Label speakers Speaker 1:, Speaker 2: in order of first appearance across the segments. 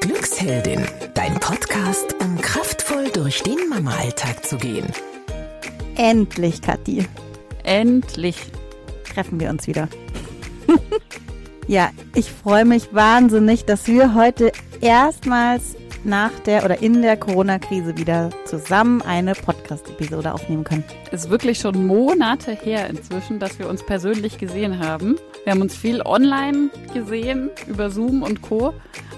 Speaker 1: Glücksheldin, dein Podcast, um kraftvoll durch den Mama-Alltag zu gehen.
Speaker 2: Endlich, Kathi,
Speaker 3: Endlich.
Speaker 2: treffen wir uns wieder. ja, ich freue mich wahnsinnig, dass wir heute erstmals nach der oder in der Corona-Krise wieder zusammen eine Podcast-Episode aufnehmen können.
Speaker 3: Ist wirklich schon Monate her inzwischen, dass wir uns persönlich gesehen haben. Wir haben uns viel online gesehen, über Zoom und Co.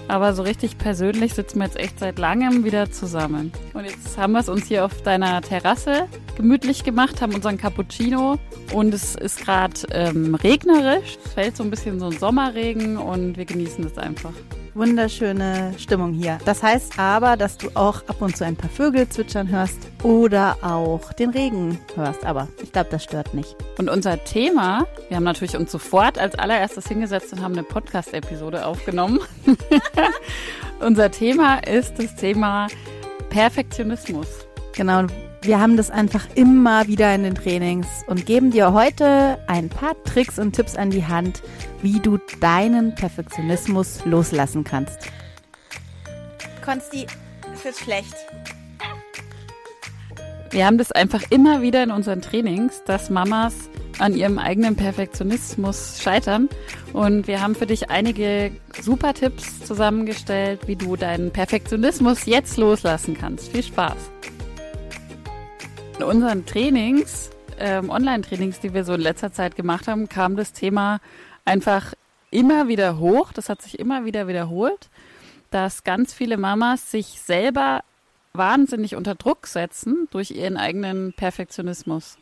Speaker 3: Aber so richtig persönlich sitzen wir jetzt echt seit langem wieder zusammen. Und jetzt haben wir es uns hier auf deiner Terrasse gemütlich gemacht, haben unseren Cappuccino und es ist gerade ähm, regnerisch. Es fällt so ein bisschen so ein Sommerregen und wir genießen es einfach.
Speaker 2: Wunderschöne Stimmung hier. Das heißt aber, dass du auch ab und zu ein paar Vögel zwitschern hörst oder auch den Regen hörst. Aber ich glaube, das stört nicht.
Speaker 3: Und unser Thema, wir haben natürlich uns sofort als allererstes hingesetzt und haben eine Podcast-Episode aufgenommen. unser Thema ist das Thema Perfektionismus.
Speaker 2: Genau, wir haben das einfach immer wieder in den Trainings und geben dir heute ein paar Tricks und Tipps an die Hand, wie du deinen Perfektionismus loslassen kannst. Konsti, es wird schlecht.
Speaker 3: Wir haben das einfach immer wieder in unseren Trainings, dass Mamas an ihrem eigenen Perfektionismus scheitern. Und wir haben für dich einige super Tipps zusammengestellt, wie du deinen Perfektionismus jetzt loslassen kannst. Viel Spaß! In unseren Trainings, ähm, Online-Trainings, die wir so in letzter Zeit gemacht haben, kam das Thema einfach immer wieder hoch. Das hat sich immer wieder wiederholt, dass ganz viele Mamas sich selber wahnsinnig unter Druck setzen durch ihren eigenen Perfektionismus.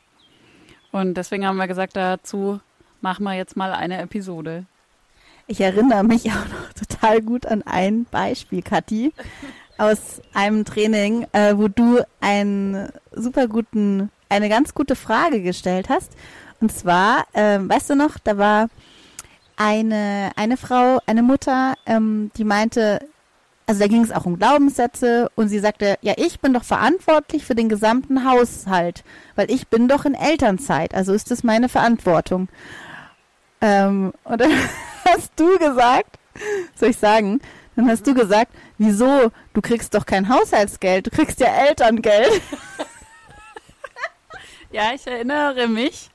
Speaker 3: Und deswegen haben wir gesagt, dazu machen wir jetzt mal eine Episode.
Speaker 2: Ich erinnere mich auch noch total gut an ein Beispiel, Kathi, aus einem Training, äh, wo du einen super guten, eine ganz gute Frage gestellt hast. Und zwar, äh, weißt du noch, da war eine, eine Frau, eine Mutter, ähm, die meinte, also da ging es auch um Glaubenssätze und sie sagte, ja, ich bin doch verantwortlich für den gesamten Haushalt, weil ich bin doch in Elternzeit, also ist das meine Verantwortung. Ähm, und dann hast du gesagt, soll ich sagen, dann hast du gesagt, wieso, du kriegst doch kein Haushaltsgeld, du kriegst ja Elterngeld.
Speaker 3: Ja, ich erinnere mich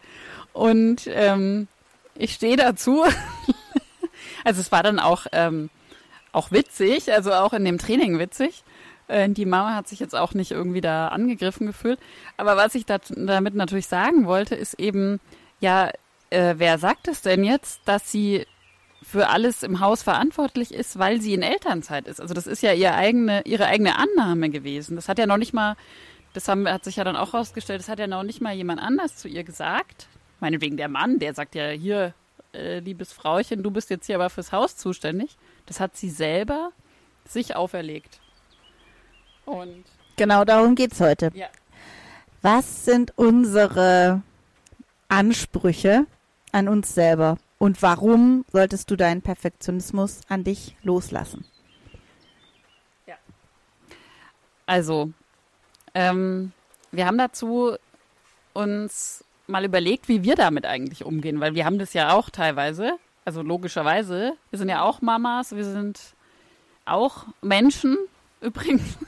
Speaker 3: und ähm, ich stehe dazu. also es war dann auch, ähm, auch witzig, also auch in dem Training witzig. Äh, die Mama hat sich jetzt auch nicht irgendwie da angegriffen gefühlt. Aber was ich dat, damit natürlich sagen wollte, ist eben, ja, äh, wer sagt es denn jetzt, dass sie für alles im Haus verantwortlich ist, weil sie in Elternzeit ist? Also das ist ja ihre eigene, ihre eigene Annahme gewesen. Das hat ja noch nicht mal, das haben, hat sich ja dann auch rausgestellt, das hat ja noch nicht mal jemand anders zu ihr gesagt. Meinetwegen der Mann, der sagt ja, hier, äh, liebes Frauchen, du bist jetzt hier aber fürs Haus zuständig. Das hat sie selber sich auferlegt. Und
Speaker 2: Genau darum geht's heute.
Speaker 3: ja,
Speaker 2: Was sind unsere Ansprüche an uns selber? Und warum solltest du deinen Perfektionismus an dich loslassen?
Speaker 3: also, ähm, wir haben dazu uns mal überlegt, wie wir damit eigentlich umgehen, weil wir haben das ja auch teilweise, also logischerweise, wir sind ja auch Mamas, wir sind auch Menschen übrigens.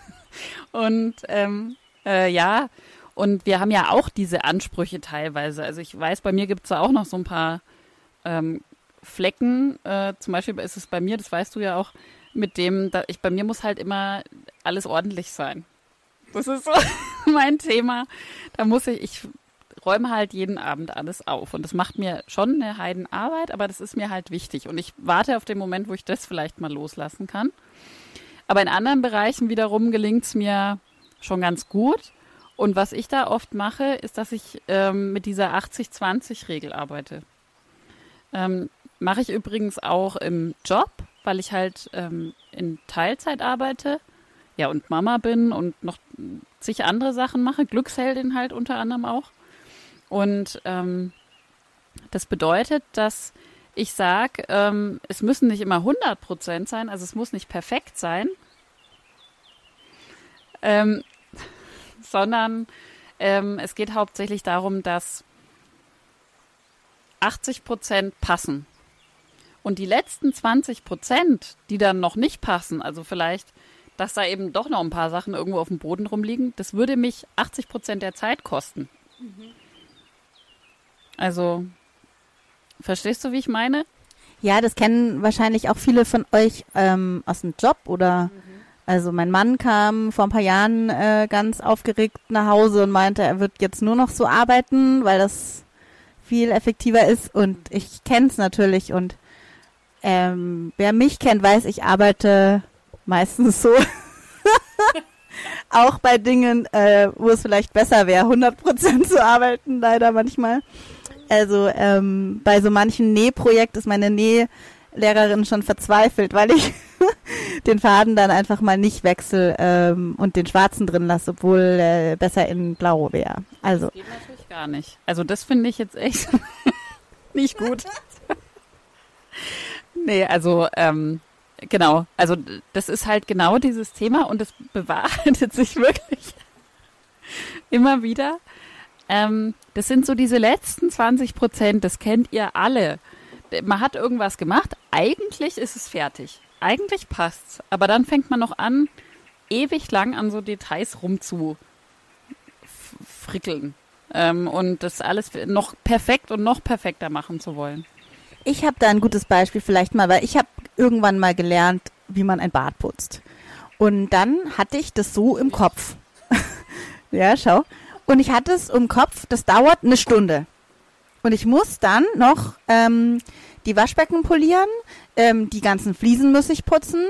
Speaker 3: Und ähm, äh, ja, und wir haben ja auch diese Ansprüche teilweise. Also ich weiß, bei mir gibt es da auch noch so ein paar ähm, Flecken. Äh, zum Beispiel ist es bei mir, das weißt du ja auch, mit dem, da ich bei mir muss halt immer alles ordentlich sein. Das ist so mein Thema. Da muss ich, ich räume halt jeden Abend alles auf. Und das macht mir schon eine Heidenarbeit, aber das ist mir halt wichtig. Und ich warte auf den Moment, wo ich das vielleicht mal loslassen kann. Aber in anderen Bereichen wiederum gelingt es mir schon ganz gut. Und was ich da oft mache, ist, dass ich ähm, mit dieser 80-20-Regel arbeite. Ähm, mache ich übrigens auch im Job, weil ich halt ähm, in Teilzeit arbeite. Ja, und Mama bin und noch zig andere Sachen mache. Glücksheldin halt unter anderem auch. Und ähm, das bedeutet, dass ich sage, ähm, es müssen nicht immer 100 Prozent sein, also es muss nicht perfekt sein, ähm, sondern ähm, es geht hauptsächlich darum, dass 80 Prozent passen Und die letzten 20 Prozent, die dann noch nicht passen, also vielleicht, dass da eben doch noch ein paar Sachen irgendwo auf dem Boden rumliegen, das würde mich 80 Prozent der Zeit kosten. Also, verstehst du, wie ich meine?
Speaker 2: Ja, das kennen wahrscheinlich auch viele von euch ähm, aus dem Job oder also mein Mann kam vor ein paar Jahren äh, ganz aufgeregt nach Hause und meinte, er wird jetzt nur noch so arbeiten, weil das viel effektiver ist und ich kenne es natürlich und ähm, wer mich kennt, weiß, ich arbeite meistens so. auch bei Dingen, äh, wo es vielleicht besser wäre, 100% zu arbeiten, leider manchmal. Also ähm, bei so manchen Nähprojekt ist meine Nählehrerin schon verzweifelt, weil ich den Faden dann einfach mal nicht wechsel ähm, und den schwarzen drin lasse, obwohl äh, besser in blau wäre. Also
Speaker 3: gar nicht. Also das finde ich jetzt echt nicht gut. nee, also ähm, genau. Also das ist halt genau dieses Thema und es bewahrheitet sich wirklich immer wieder. Ähm, das sind so diese letzten 20 Prozent, das kennt ihr alle. Man hat irgendwas gemacht, eigentlich ist es fertig. Eigentlich passt's. Aber dann fängt man noch an, ewig lang an so Details rumzu f- frickeln. Ähm, und das alles noch perfekt und noch perfekter machen zu wollen.
Speaker 2: Ich habe da ein gutes Beispiel vielleicht mal, weil ich habe irgendwann mal gelernt, wie man ein Bad putzt. Und dann hatte ich das so im Kopf. ja, schau. Und ich hatte es im Kopf, das dauert eine Stunde. Und ich muss dann noch ähm, die Waschbecken polieren, ähm, die ganzen Fliesen muss ich putzen.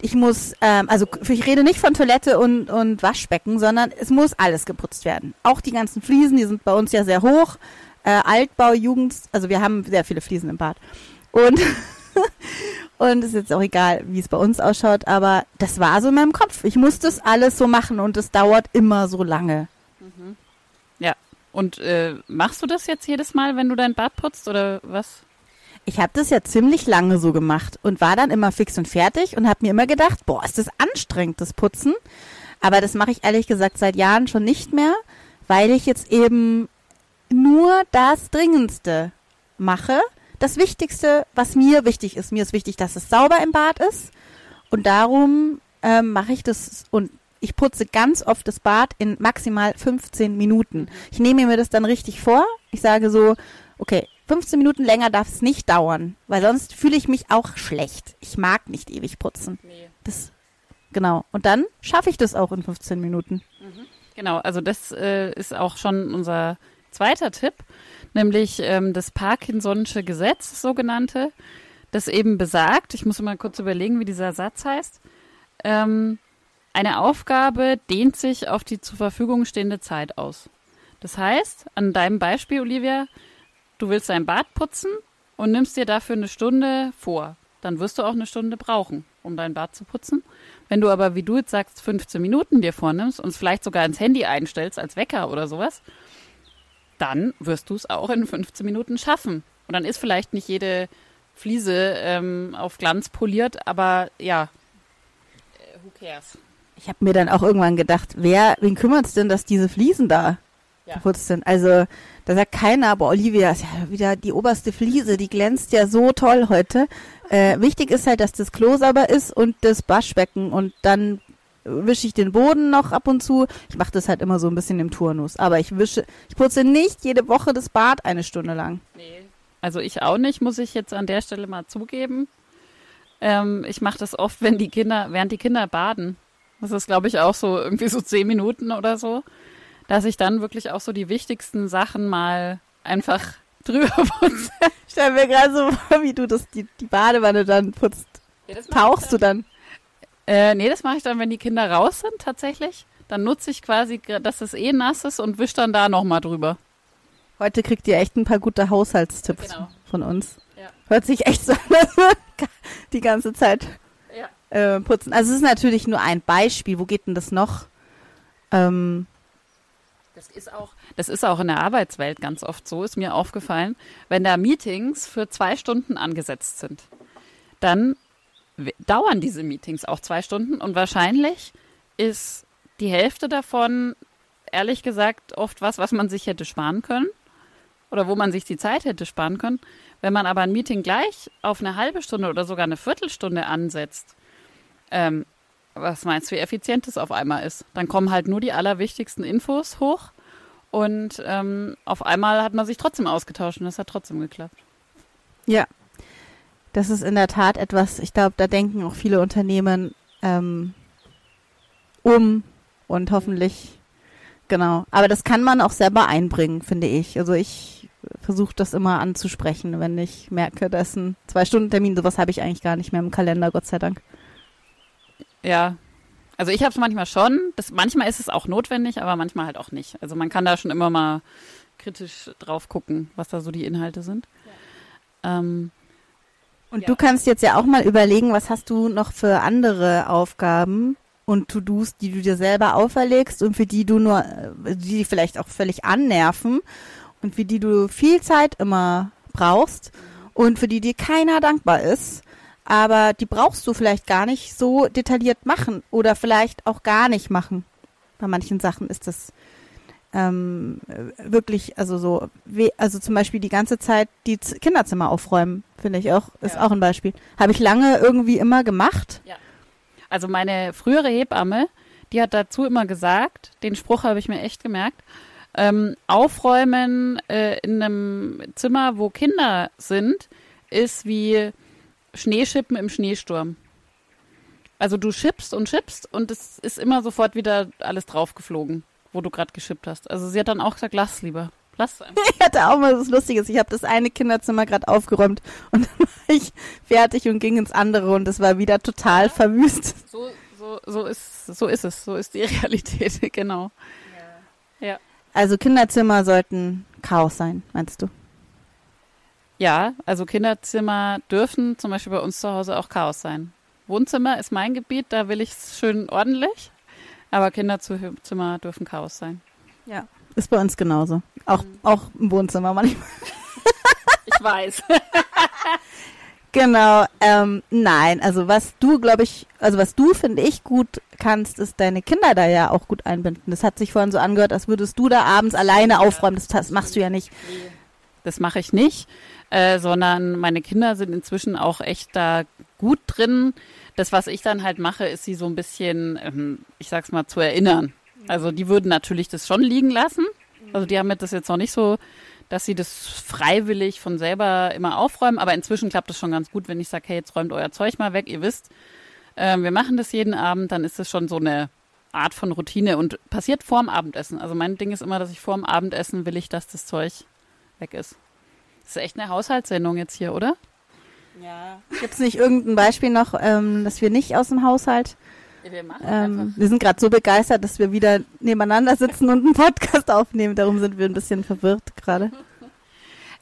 Speaker 2: Ich muss, ähm, also ich rede nicht von Toilette und, und Waschbecken, sondern es muss alles geputzt werden. Auch die ganzen Fliesen, die sind bei uns ja sehr hoch. Äh, Altbau, Jugend, also wir haben sehr viele Fliesen im Bad. Und und es ist jetzt auch egal, wie es bei uns ausschaut, aber das war so in meinem Kopf. Ich muss das alles so machen und es dauert immer so lange.
Speaker 3: Ja. Und äh, machst du das jetzt jedes Mal, wenn du dein Bad putzt oder was?
Speaker 2: Ich habe das ja ziemlich lange so gemacht und war dann immer fix und fertig und habe mir immer gedacht, boah, ist das anstrengend, das Putzen. Aber das mache ich ehrlich gesagt seit Jahren schon nicht mehr, weil ich jetzt eben nur das Dringendste mache. Das Wichtigste, was mir wichtig ist. Mir ist wichtig, dass es sauber im Bad ist. Und darum ähm, mache ich das und ich putze ganz oft das Bad in maximal 15 Minuten. Ich nehme mir das dann richtig vor. Ich sage so, okay, 15 Minuten länger darf es nicht dauern, weil sonst fühle ich mich auch schlecht. Ich mag nicht ewig putzen.
Speaker 3: Nee.
Speaker 2: Das, genau. Und dann schaffe ich das auch in 15 Minuten.
Speaker 3: Genau, also das äh, ist auch schon unser zweiter Tipp, nämlich ähm, das Parkinson'sche Gesetz, das sogenannte, das eben besagt, ich muss mal kurz überlegen, wie dieser Satz heißt, ähm, eine Aufgabe dehnt sich auf die zur Verfügung stehende Zeit aus. Das heißt, an deinem Beispiel, Olivia, du willst dein Bad putzen und nimmst dir dafür eine Stunde vor. Dann wirst du auch eine Stunde brauchen, um dein Bad zu putzen. Wenn du aber, wie du jetzt sagst, 15 Minuten dir vornimmst und es vielleicht sogar ins Handy einstellst als Wecker oder sowas, dann wirst du es auch in 15 Minuten schaffen. Und dann ist vielleicht nicht jede Fliese ähm, auf Glanz poliert, aber ja, äh, who cares?
Speaker 2: Ich habe mir dann auch irgendwann gedacht, wer, wen kümmert es denn, dass diese Fliesen da
Speaker 3: Ja.
Speaker 2: geputzt sind? Also da sagt keiner, aber Olivia ist ja wieder die oberste Fliese, die glänzt ja so toll heute. Äh, wichtig ist halt, dass das Klo sauber ist und das Waschbecken und dann wische ich den Boden noch ab und zu. Ich mache das halt immer so ein bisschen im Turnus. Aber ich wische, ich putze nicht jede Woche das Bad eine Stunde lang.
Speaker 3: Nee. Also ich auch nicht, muss ich jetzt an der Stelle mal zugeben. Ähm, ich mache das oft, wenn die Kinder, während die Kinder baden. Das ist, glaube ich, auch so irgendwie so zehn Minuten oder so, dass ich dann wirklich auch so die wichtigsten Sachen mal einfach drüber putze.
Speaker 2: Ich stell mir gerade so vor, wie du das, die, die Badewanne dann putzt. Tauchst du dann?
Speaker 3: Äh, nee, das mache ich dann, wenn die Kinder raus sind, tatsächlich. Dann nutze ich quasi, dass es eh nass ist und wische dann da nochmal drüber.
Speaker 2: Heute kriegt ihr echt ein paar gute Haushaltstipps
Speaker 3: Genau.
Speaker 2: von uns.
Speaker 3: Ja.
Speaker 2: Hört sich echt so an, als würde die ganze Zeit
Speaker 3: Ja.
Speaker 2: äh, putzen. Also es ist natürlich nur ein Beispiel. Wo geht denn das noch? Ähm,
Speaker 3: Das ist auch, das ist auch in der Arbeitswelt ganz oft so, ist mir aufgefallen. Wenn da Meetings für zwei Stunden angesetzt sind, dann dauern diese Meetings auch zwei Stunden und wahrscheinlich ist die Hälfte davon, ehrlich gesagt, oft was, was man sich hätte sparen können. oder wo man sich die Zeit hätte sparen können. Wenn man aber ein Meeting gleich auf eine halbe Stunde oder sogar eine Viertelstunde ansetzt, ähm, was meinst du, wie effizient das auf einmal ist? Dann kommen halt nur die allerwichtigsten Infos hoch und ähm, auf einmal hat man sich trotzdem ausgetauscht und das hat trotzdem geklappt.
Speaker 2: Ja, das ist in der Tat etwas, ich glaube, da denken auch viele Unternehmen ähm, um und hoffentlich, genau. Aber das kann man auch selber einbringen, finde ich. Also ich versuche das immer anzusprechen, wenn ich merke, dass ein Zwei-Stunden-Termin, sowas habe ich eigentlich gar nicht mehr im Kalender, Gott sei Dank.
Speaker 3: Ja, also ich habe es manchmal schon. Das, manchmal ist es auch notwendig, aber manchmal halt auch nicht. Also man kann da schon immer mal kritisch drauf gucken, was da so die Inhalte sind. Ja. Ähm,
Speaker 2: und ja. du kannst jetzt ja auch mal überlegen, was hast du noch für andere Aufgaben und To-Dos, die du dir selber auferlegst und für die du nur, äh, die vielleicht auch völlig annerven und für die du viel Zeit immer brauchst und für die dir keiner dankbar ist aber die brauchst du vielleicht gar nicht so detailliert machen oder vielleicht auch gar nicht machen. Bei manchen Sachen ist das ähm, wirklich, also so, also zum Beispiel die ganze Zeit die Z Kinderzimmer aufräumen, finde ich auch, ist ja. auch ein Beispiel. Habe ich lange irgendwie immer gemacht.
Speaker 3: Ja. Also meine frühere Hebamme, die hat dazu immer gesagt, den Spruch habe ich mir echt gemerkt, ähm, aufräumen äh, in einem Zimmer, wo Kinder sind, ist wie Schneeschippen im Schneesturm. Also du schippst und schippst und es ist immer sofort wieder alles draufgeflogen, wo du gerade geschippt hast. Also sie hat dann auch gesagt, lass lieber. Lass
Speaker 2: einfach. Ich hatte auch mal was Lustiges. Ich habe das eine Kinderzimmer gerade aufgeräumt und dann war ich fertig und ging ins andere und es war wieder total verwüstet.
Speaker 3: So, so, so, ist, so ist es. So ist die Realität, genau.
Speaker 2: Ja. ja. Also Kinderzimmer sollten Chaos sein, meinst du?
Speaker 3: Ja, also Kinderzimmer dürfen zum Beispiel bei uns zu Hause auch Chaos sein. Wohnzimmer ist mein Gebiet, da will ich es schön ordentlich, aber Kinderzimmer dürfen Chaos sein.
Speaker 2: Ja, ist bei uns genauso. Auch, mhm. auch im Wohnzimmer manchmal.
Speaker 3: Ich weiß.
Speaker 2: genau. Ähm, nein, also was du, glaube ich, also was du, finde ich, gut kannst, ist deine Kinder da ja auch gut einbinden. Das hat sich vorhin so angehört, als würdest du da abends alleine aufräumen. Das, das machst du ja nicht.
Speaker 3: Das mache ich nicht. Äh, sondern meine Kinder sind inzwischen auch echt da gut drin. Das, was ich dann halt mache, ist sie so ein bisschen, ähm, ich sag's mal, zu erinnern. Also die würden natürlich das schon liegen lassen. Also die haben das jetzt noch nicht so, dass sie das freiwillig von selber immer aufräumen, aber inzwischen klappt das schon ganz gut, wenn ich sage, hey, jetzt räumt euer Zeug mal weg, ihr wisst, äh, wir machen das jeden Abend, dann ist das schon so eine Art von Routine und passiert vorm Abendessen. Also mein Ding ist immer, dass ich vorm Abendessen will ich, dass das Zeug weg ist. Das ist echt eine Haushaltssendung jetzt hier, oder?
Speaker 2: Ja. Gibt es nicht irgendein Beispiel noch, ähm, dass wir nicht aus dem Haushalt?
Speaker 3: wir, machen
Speaker 2: ähm, wir sind gerade so begeistert, dass wir wieder nebeneinander sitzen und einen Podcast aufnehmen. Darum sind wir ein bisschen verwirrt gerade.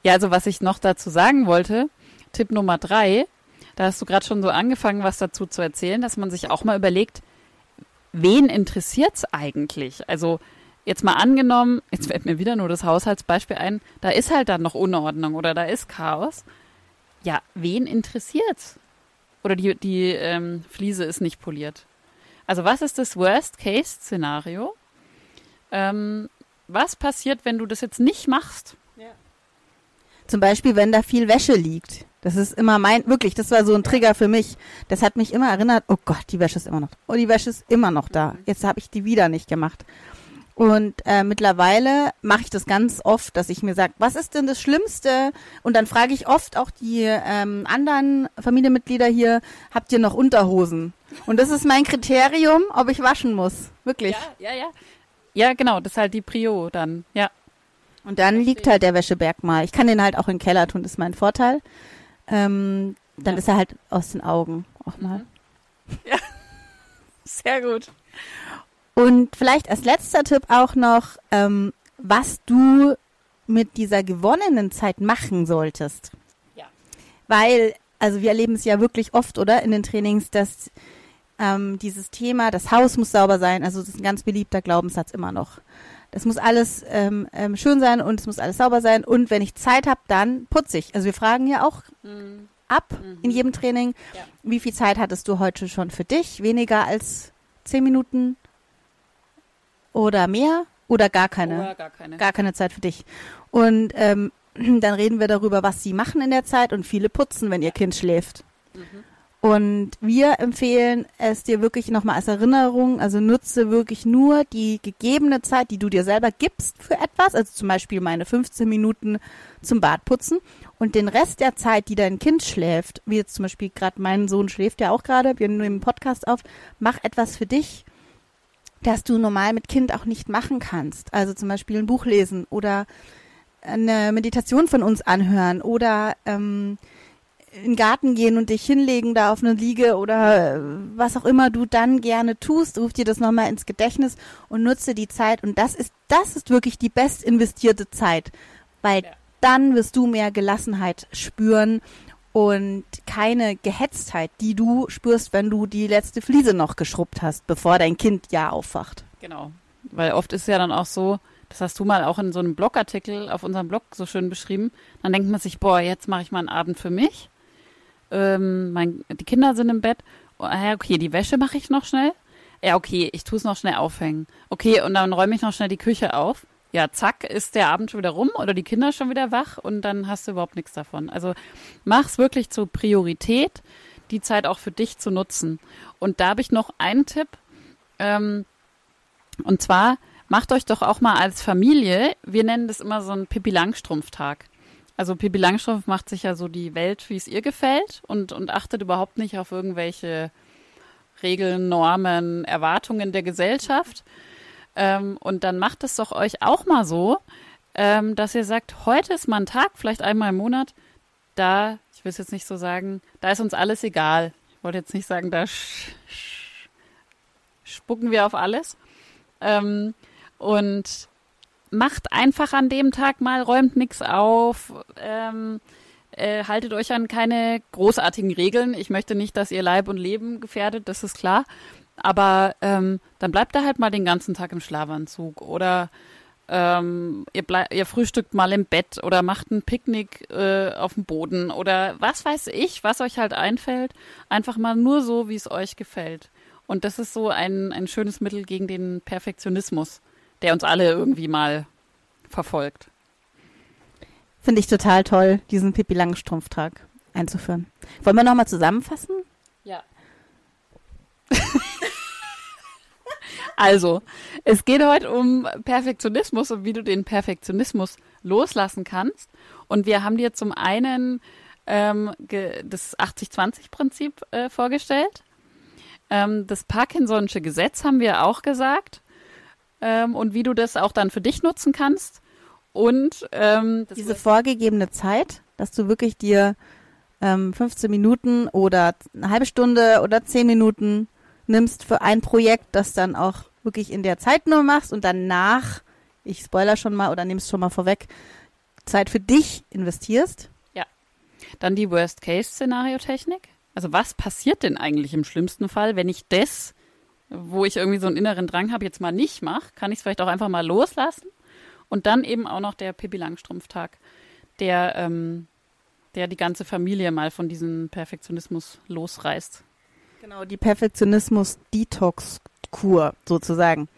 Speaker 3: Ja, also was ich noch dazu sagen wollte, Tipp Nummer drei, da hast du gerade schon so angefangen, was dazu zu erzählen, dass man sich auch mal überlegt, wen interessiert es eigentlich? Also jetzt mal angenommen, jetzt fällt mir wieder nur das Haushaltsbeispiel ein, da ist halt dann noch Unordnung oder da ist Chaos. Ja, wen interessiert's? Oder die, die ähm, Fliese ist nicht poliert. Also was ist das Worst-Case-Szenario? Ähm, was passiert, wenn du das jetzt nicht machst? Ja.
Speaker 2: Zum Beispiel, wenn da viel Wäsche liegt. Das ist immer mein, wirklich, das war so ein Trigger für mich. Das hat mich immer erinnert, oh Gott, die Wäsche ist immer noch, oh, die Wäsche ist immer noch da. Jetzt habe ich die wieder nicht gemacht. Und äh, mittlerweile mache ich das ganz oft, dass ich mir sage, was ist denn das Schlimmste? Und dann frage ich oft auch die ähm, anderen Familienmitglieder hier, habt ihr noch Unterhosen? Und das ist mein Kriterium, ob ich waschen muss. Wirklich.
Speaker 3: Ja, ja, ja. Ja, genau, das ist halt die Prio dann, ja.
Speaker 2: Und dann liegt halt der Wäscheberg mal. Ich kann den halt auch in den Keller tun, das ist mein Vorteil. Ähm, dann ja. ist er halt aus den Augen auch mal. Mhm.
Speaker 3: Ja, sehr gut.
Speaker 2: Und vielleicht als letzter Tipp auch noch, ähm, was du mit dieser gewonnenen Zeit machen solltest. Ja. Weil, also wir erleben es ja wirklich oft, oder, in den Trainings, dass ähm, dieses Thema, das Haus muss sauber sein, also das ist ein ganz beliebter Glaubenssatz immer noch. Das muss alles ähm, ähm, schön sein und es muss alles sauber sein. Und wenn ich Zeit habe, dann putze ich. Also wir fragen ja auch mhm. ab mhm. in jedem Training, ja. wie viel Zeit hattest du heute schon für dich? Weniger als zehn Minuten, oder mehr Oder gar keine.
Speaker 3: Oder gar keine.
Speaker 2: Gar keine Zeit für dich. Und ähm, dann reden wir darüber, was sie machen in der Zeit und viele putzen, wenn ihr Kind schläft. Und wir empfehlen es dir wirklich nochmal als Erinnerung, also nutze wirklich nur die gegebene Zeit, die du dir selber gibst für etwas, also zum Beispiel meine 15 Minuten zum Badputzen und den Rest der Zeit, die dein Kind schläft, wie jetzt zum Beispiel gerade mein Sohn schläft ja auch gerade, wir nehmen einen Podcast auf, mach etwas für dich, das du normal mit Kind auch nicht machen kannst. Also zum Beispiel ein Buch lesen oder eine Meditation von uns anhören oder ähm, in den Garten gehen und dich hinlegen da auf eine Liege oder äh, was auch immer du dann gerne tust, ruf dir das nochmal ins Gedächtnis und nutze die Zeit. Und das ist, das ist wirklich die best investierte Zeit, weil
Speaker 3: Ja.
Speaker 2: dann wirst du mehr Gelassenheit spüren und keine Gehetztheit, die du spürst, wenn du die letzte Fliese noch geschrubbt hast, bevor dein Kind ja aufwacht.
Speaker 3: Genau. Weil oft ist ja dann auch so, das hast du mal auch in so einem Blogartikel auf unserem Blog so schön beschrieben, dann denkt man sich, boah, jetzt mache ich mal einen Abend für mich. Ähm, mein, die Kinder sind im Bett. Oh, ja, okay, die Wäsche mache ich noch schnell. Ja, okay, ich tue es noch schnell aufhängen. Okay, und dann räume ich noch schnell die Küche auf. Ja, zack, ist der Abend schon wieder rum oder die Kinder schon wieder wach und dann hast du überhaupt nichts davon. Also mach's wirklich zur Priorität, die Zeit auch für dich zu nutzen. Und da habe ich noch einen Tipp. Ähm, und zwar macht euch doch auch mal als Familie, wir nennen das immer so einen Pippi Langstrumpf-Tag. Also Pippi Langstrumpf macht sich ja so die Welt, wie es ihr gefällt und, und achtet überhaupt nicht auf irgendwelche Regeln, Normen, Erwartungen der Gesellschaft. Ähm, und dann macht es doch euch auch mal so, ähm, dass ihr sagt, heute ist mal ein Tag, vielleicht einmal im Monat, da, ich will es jetzt nicht so sagen, da ist uns alles egal. Ich wollte jetzt nicht sagen, da sch sch spucken wir auf alles. Ähm, und macht einfach an dem Tag mal, räumt nichts auf, ähm, äh, haltet euch an keine großartigen Regeln. Ich möchte nicht, dass ihr Leib und Leben gefährdet, das ist klar. Aber ähm, dann bleibt ihr halt mal den ganzen Tag im Schlafanzug oder ähm, ihr, ihr frühstückt mal im Bett oder macht ein Picknick äh, auf dem Boden oder was weiß ich, was euch halt einfällt. Einfach mal nur so, wie es euch gefällt. Und das ist so ein, ein schönes Mittel gegen den Perfektionismus, der uns alle irgendwie mal verfolgt.
Speaker 2: Finde ich total toll, diesen Pippi Langstrumpf-Tag einzuführen. Wollen wir nochmal zusammenfassen?
Speaker 3: Ja. Also, es geht heute um Perfektionismus und wie du den Perfektionismus loslassen kannst. Und wir haben dir zum einen ähm, das 80-20-Prinzip äh, vorgestellt. Ähm, das Parkinson'sche Gesetz haben wir auch gesagt. Ähm, und wie du das auch dann für dich nutzen kannst. Und ähm,
Speaker 2: Diese vorgegebene Zeit, dass du wirklich dir ähm, 15 Minuten oder eine halbe Stunde oder 10 Minuten nimmst für ein Projekt, das dann auch wirklich in der Zeit nur machst und danach, ich spoiler schon mal oder nehme es schon mal vorweg, Zeit für dich investierst.
Speaker 3: Dann die Worst-Case-Szenario-Technik. Also was passiert denn eigentlich im schlimmsten Fall, wenn ich das, wo ich irgendwie so einen inneren Drang habe, jetzt mal nicht mache? Kann ich es vielleicht auch einfach mal loslassen? Und dann eben auch noch der Pippi Langstrumpf-Tag, der, ähm, der die ganze Familie mal von diesem Perfektionismus losreißt.
Speaker 2: Genau, die Perfektionismus-Detox-Kur sozusagen.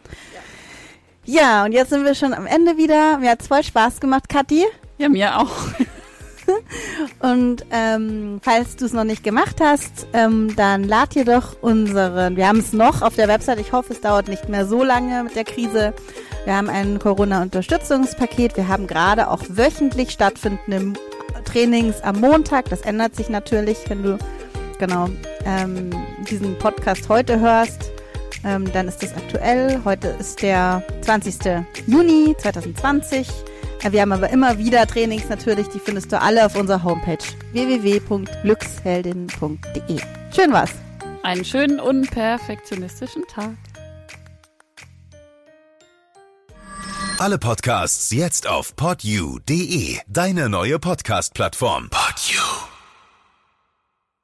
Speaker 2: Ja. und jetzt sind wir schon am Ende wieder. Mir hat voll Spaß gemacht, Kathi.
Speaker 3: Ja, mir auch.
Speaker 2: Und ähm, falls du es noch nicht gemacht hast, ähm, dann lad dir doch unseren, wir haben es noch auf der Website, ich hoffe, es dauert nicht mehr so lange mit der Krise. Wir haben ein Corona-Unterstützungspaket. Wir haben gerade auch wöchentlich stattfindende Trainings am Montag. Das ändert sich natürlich, wenn du genau ähm, diesen Podcast heute hörst. Ähm, dann ist das aktuell. Heute ist der 20. Juni 2020. Äh, Wir haben aber immer wieder Trainings natürlich, die findest du alle auf unserer Homepage www.glücksheldin.de. Schön war's.
Speaker 3: Einen schönen, unperfektionistischen Tag.
Speaker 4: Alle Podcasts jetzt auf podyou.de, deine neue Podcast-Plattform.